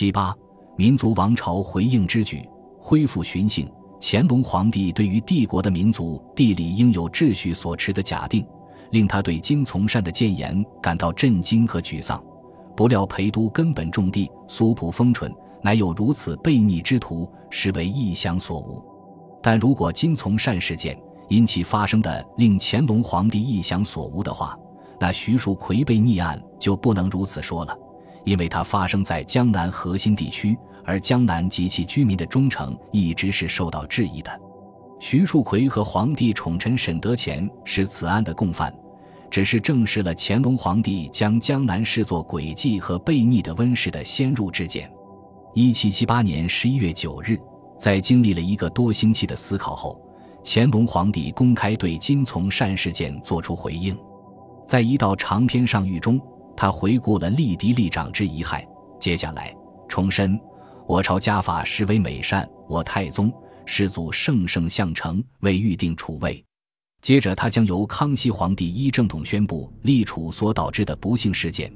七八，民族王朝回应之举，恢复巡幸。乾隆皇帝对于帝国的民族地理应有秩序所持的假定，令他对金从善的谏言感到震惊和沮丧。不料陪都根本种地，苏普丰淳，乃有如此悖逆之徒，实为异想所无。但如果金从善事件因其发生的令乾隆皇帝意想所无的话，那徐树奎被逆案就不能如此说了，因为它发生在江南核心地区。而江南及其居民的忠诚一直是受到质疑的。徐树奎和皇帝宠臣沈德潜是此案的共犯，只是证实了乾隆皇帝将江南视作诡计和悖逆的温室的先入之见。一七七八年十一月九日，在经历了一个多星期的思考后，乾隆皇帝公开对金从善事件作出回应。在一道长篇上谕中，他回顾了立嫡立长之遗害，接下来重申。我朝家法实为美善，我太宗世祖圣圣相承，为预定储位。接着，他将由康熙皇帝依正统宣布立储所导致的不幸事件，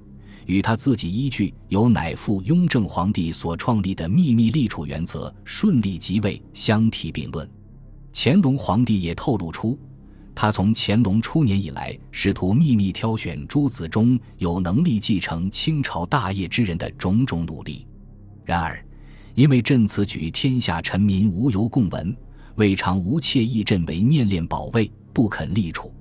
与他自己依据由乃父雍正皇帝所创立的秘密立储原则顺利即位相提并论。乾隆皇帝也透露出，他从乾隆初年以来，试图秘密挑选诸子中有能力继承清朝大业之人的种种努力。然而，因为朕此举，天下臣民无由共闻，未尝无切议朕为念念保卫，不肯立储。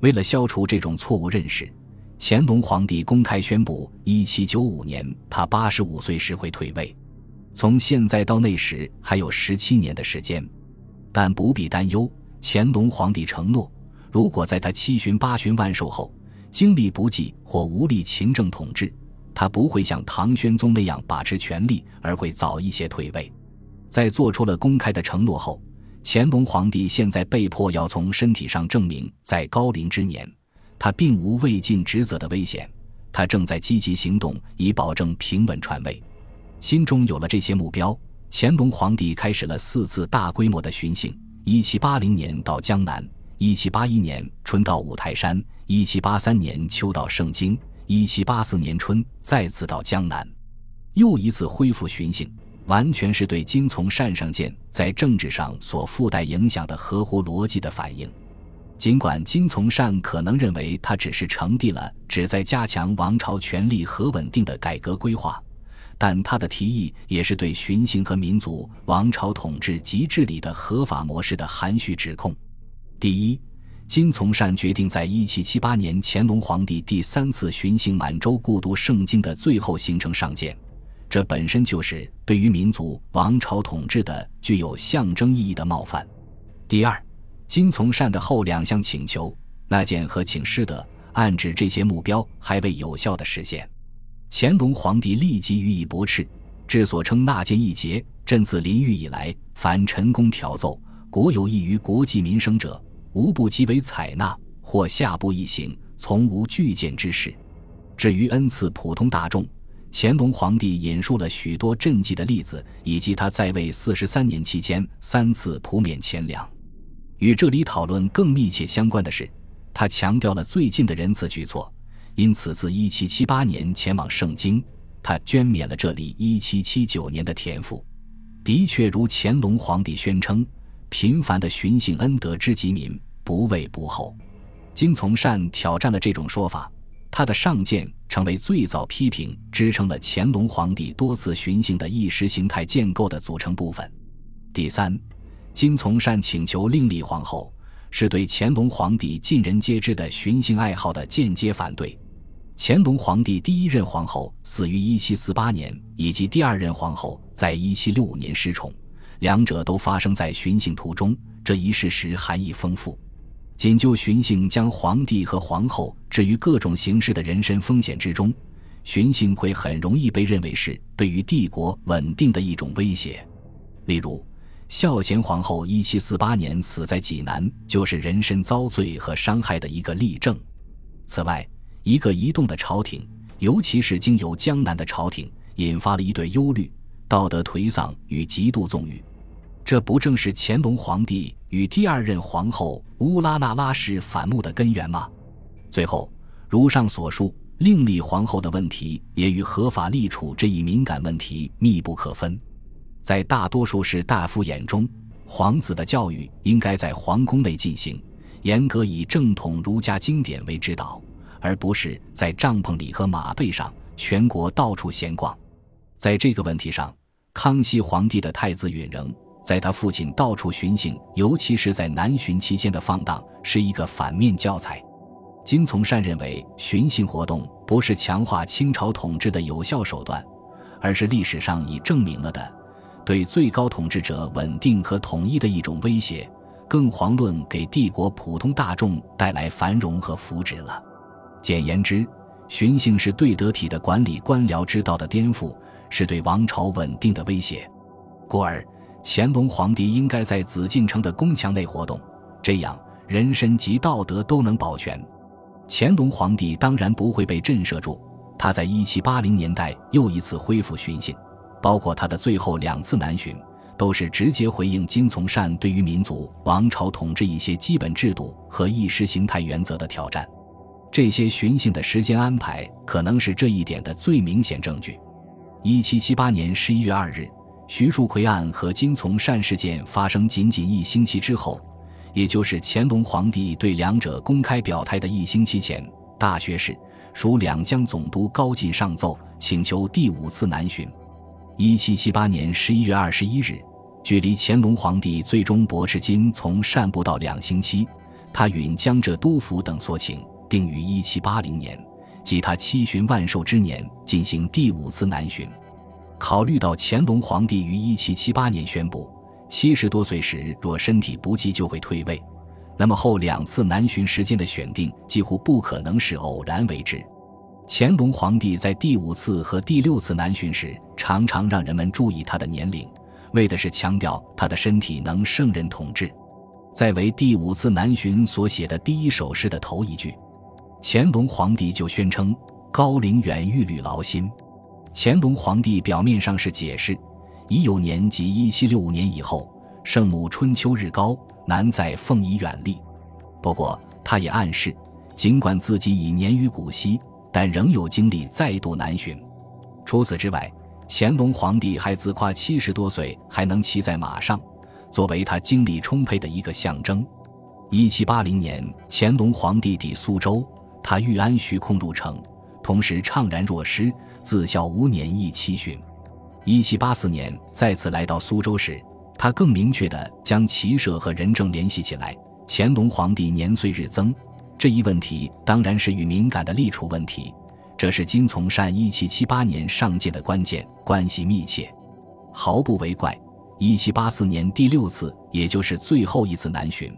为了消除这种错误认识，乾隆皇帝公开宣布，一七九五年他八十五岁时会退位。从现在到那时还有十七年的时间，但不必担忧。乾隆皇帝承诺，如果在他七旬八旬万寿后，精力不济或无力勤政统治。他不会像唐玄宗那样把持权力，而会早一些退位。在做出了公开的承诺后，乾隆皇帝现在被迫要从身体上证明，在高龄之年，他并无未尽职责的危险。他正在积极行动，以保证平稳传位。心中有了这些目标，乾隆皇帝开始了四次大规模的巡幸：一七八零年到江南，一七八一年春到五台山，一七八三年秋到盛京。一七八四年春，再次到江南，又一次恢复巡幸，完全是对金从善上谏在政治上所附带影响的合乎逻辑的反应。尽管金从善可能认为他只是呈递了旨在加强王朝权力和稳定的改革规划，但他的提议也是对巡行和民族王朝统治及治理的合法模式的含蓄指控。第一。金从善决定在一七七八年乾隆皇帝第三次巡行满洲故读圣经的最后行程上见，这本身就是对于民族王朝统治的具有象征意义的冒犯。第二，金从善的后两项请求纳谏和请师德，暗指这些目标还未有效的实现。乾隆皇帝立即予以驳斥，治所称纳谏一节：朕自临狱以来，凡臣公挑奏，国有益于国计民生者。无不即为采纳，或下步一行，从无拒谏之事。至于恩赐普通大众，乾隆皇帝引述了许多赈济的例子，以及他在位四十三年期间三次普免钱粮。与这里讨论更密切相关的是，他强调了最近的仁慈举措，因此自一七七八年前往盛京，他捐免了这里一七七九年的田赋。的确如乾隆皇帝宣称。频繁的寻幸恩德之极民，不畏不厚。金从善挑战了这种说法，他的上谏成为最早批评支撑了乾隆皇帝多次寻幸的意识形态建构的组成部分。第三，金从善请求另立皇后，是对乾隆皇帝尽人皆知的寻幸爱好的间接反对。乾隆皇帝第一任皇后死于1748年，以及第二任皇后在1765年失宠。两者都发生在巡幸途中，这一事实含义丰富。仅就巡幸将皇帝和皇后置于各种形式的人身风险之中，巡幸会很容易被认为是对于帝国稳定的一种威胁。例如，孝贤皇后一七四八年死在济南，就是人身遭罪和伤害的一个例证。此外，一个移动的朝廷，尤其是经由江南的朝廷，引发了一对忧虑、道德颓丧与极度纵欲。这不正是乾隆皇帝与第二任皇后乌拉那拉氏反目的根源吗？最后，如上所述，另立皇后的问题也与合法立储这一敏感问题密不可分。在大多数士大夫眼中，皇子的教育应该在皇宫内进行，严格以正统儒家经典为指导，而不是在帐篷里和马背上全国到处闲逛。在这个问题上，康熙皇帝的太子允仍在他父亲到处巡行，尤其是在南巡期间的放荡，是一个反面教材。金从善认为，巡幸活动不是强化清朝统治的有效手段，而是历史上已证明了的，对最高统治者稳定和统一的一种威胁，更遑论给帝国普通大众带来繁荣和福祉了。简言之，巡幸是对得体的管理官僚之道的颠覆，是对王朝稳定的威胁。故而，乾隆皇帝应该在紫禁城的宫墙内活动，这样人身及道德都能保全。乾隆皇帝当然不会被震慑住，他在一七八零年代又一次恢复巡幸，包括他的最后两次南巡，都是直接回应金从善对于民族王朝统治一些基本制度和意识形态原则的挑战。这些巡幸的时间安排可能是这一点的最明显证据。一七七八年十一月二日，徐树奎案和金从善事件发生仅仅一星期之后。也就是乾隆皇帝对两者公开表态的一星期前，大学士、属两江总督高进上奏，请求第五次南巡。一七七八年十一月二十一日，距离乾隆皇帝最终驳斥金从善不到两星期，他允江浙督抚等所请，定于一七八零年，即他七旬万寿之年进行第五次南巡。考虑到乾隆皇帝于一七七八年宣布。七十多岁时，若身体不济就会退位，那么后两次南巡时间的选定几乎不可能是偶然为之。乾隆皇帝在第五次和第六次南巡时，常常让人们注意他的年龄，为的是强调他的身体能胜任统治。在为第五次南巡所写的第一首诗的头一句，乾隆皇帝就宣称：“高龄远欲履劳心。”乾隆皇帝表面上是解释。已有年及一七六五年以后，圣母春秋日高，难在凤仪远立。不过，他也暗示，尽管自己已年逾古稀，但仍有精力再度南巡。除此之外，乾隆皇帝还自夸七十多岁还能骑在马上，作为他精力充沛的一个象征。一七八零年，乾隆皇帝抵苏州，他欲安徐控入城，同时怅然若失，自孝无年亦七旬。一七八四年再次来到苏州时，他更明确地将骑射和仁政联系起来。乾隆皇帝年岁日增，这一问题当然是与敏感的立储问题，这是金从善一七七八年上届的关键，关系密切，毫不为怪。一七八四年第六次，也就是最后一次南巡。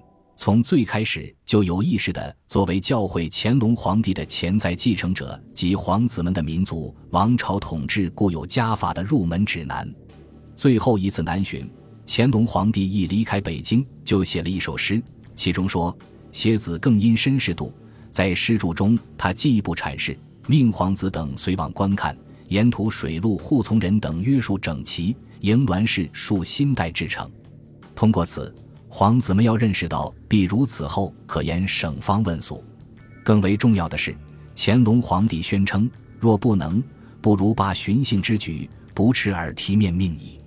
从最开始就有意识的作为教会乾隆皇帝的潜在继承者及皇子们的民族王朝统治固有家法的入门指南。最后一次南巡，乾隆皇帝一离开北京，就写了一首诗，其中说：“蝎子更因绅士度。”在诗注中，他进一步阐释：“命皇子等随往观看，沿途水陆护从人等约束整齐，迎銮氏数新代制成。”通过此。皇子们要认识到，必如此后可言省方问俗。更为重要的是，乾隆皇帝宣称：若不能，不如罢巡幸之举，不耻而提面命矣。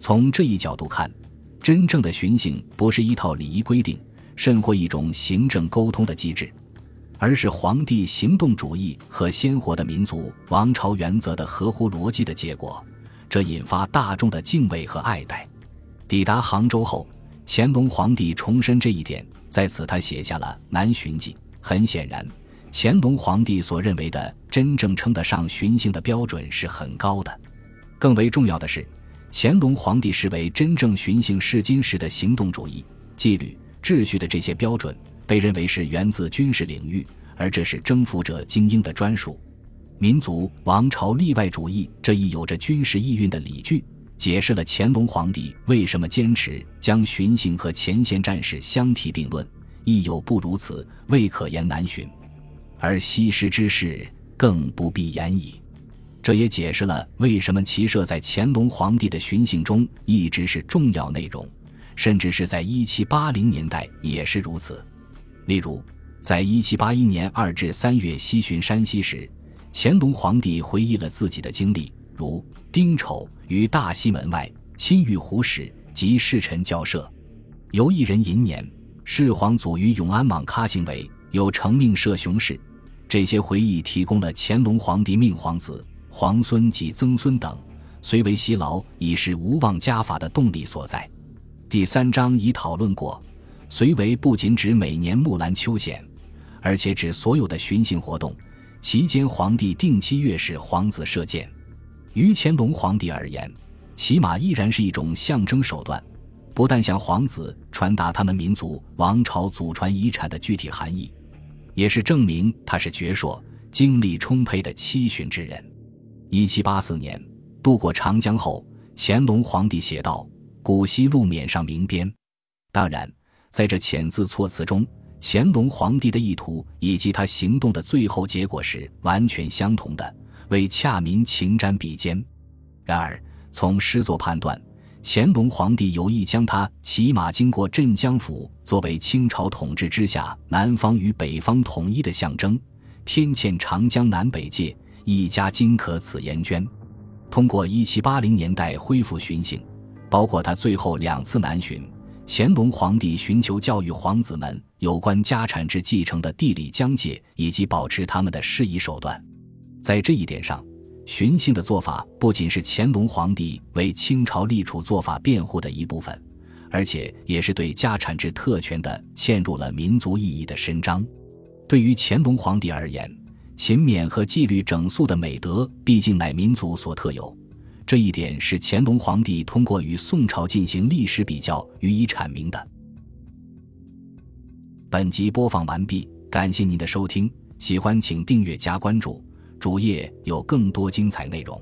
从这一角度看，真正的巡幸不是一套礼仪规定，甚或一种行政沟通的机制，而是皇帝行动主义和鲜活的民族王朝原则的合乎逻辑的结果。这引发大众的敬畏和爱戴。抵达杭州后。乾隆皇帝重申这一点，在此他写下了《南巡记》。很显然，乾隆皇帝所认为的真正称得上巡幸的标准是很高的。更为重要的是，乾隆皇帝视为真正巡幸是今时的行动主义、纪律、秩序的这些标准，被认为是源自军事领域，而这是征服者精英的专属。民族王朝例外主义这一有着军事意蕴的理据。解释了乾隆皇帝为什么坚持将巡幸和前线战士相提并论，亦有不如此，未可言难寻，而西施之事更不必言矣。这也解释了为什么骑射在乾隆皇帝的巡幸中一直是重要内容，甚至是在一七八零年代也是如此。例如，在一七八一年二至三月西巡山西时，乾隆皇帝回忆了自己的经历，如丁丑于大西门外亲遇胡使及侍臣交涉，由一人寅年，世皇祖于永安莽咖行为，有成命摄雄事。这些回忆提供了乾隆皇帝命皇子、皇孙及曾孙等虽为辛劳，已是无忘家法的动力所在。第三章已讨论过，随为不仅指每年木兰秋显，而且指所有的巡行活动。期间，皇帝定期阅视皇子射箭，于乾隆皇帝而言，骑马依然是一种象征手段，不但向皇子传达他们民族王朝祖传遗产的具体含义，也是证明他是矍铄、精力充沛的七旬之人。一七八四年，渡过长江后，乾隆皇帝写道：“古稀路免上明边。”当然，在这遣字措辞中。乾隆皇帝的意图以及他行动的最后结果是完全相同的，为恰民情瞻比肩。然而，从诗作判断，乾隆皇帝有意将他骑马经过镇江府作为清朝统治之下南方与北方统一的象征。天堑长江南北界，一家今可此颜捐。通过1780年代恢复巡行，包括他最后两次南巡。乾隆皇帝寻求教育皇子们有关家产制继承的地理疆界以及保持他们的适宜手段，在这一点上，巡幸的做法不仅是乾隆皇帝为清朝立储做法辩护的一部分，而且也是对家产制特权的嵌入了民族意义的伸张。对于乾隆皇帝而言，勤勉和纪律整肃的美德毕竟乃民族所特有。这一点是乾隆皇帝通过与宋朝进行历史比较予以阐明的。本集播放完毕，感谢您的收听，喜欢请订阅加关注，主页有更多精彩内容。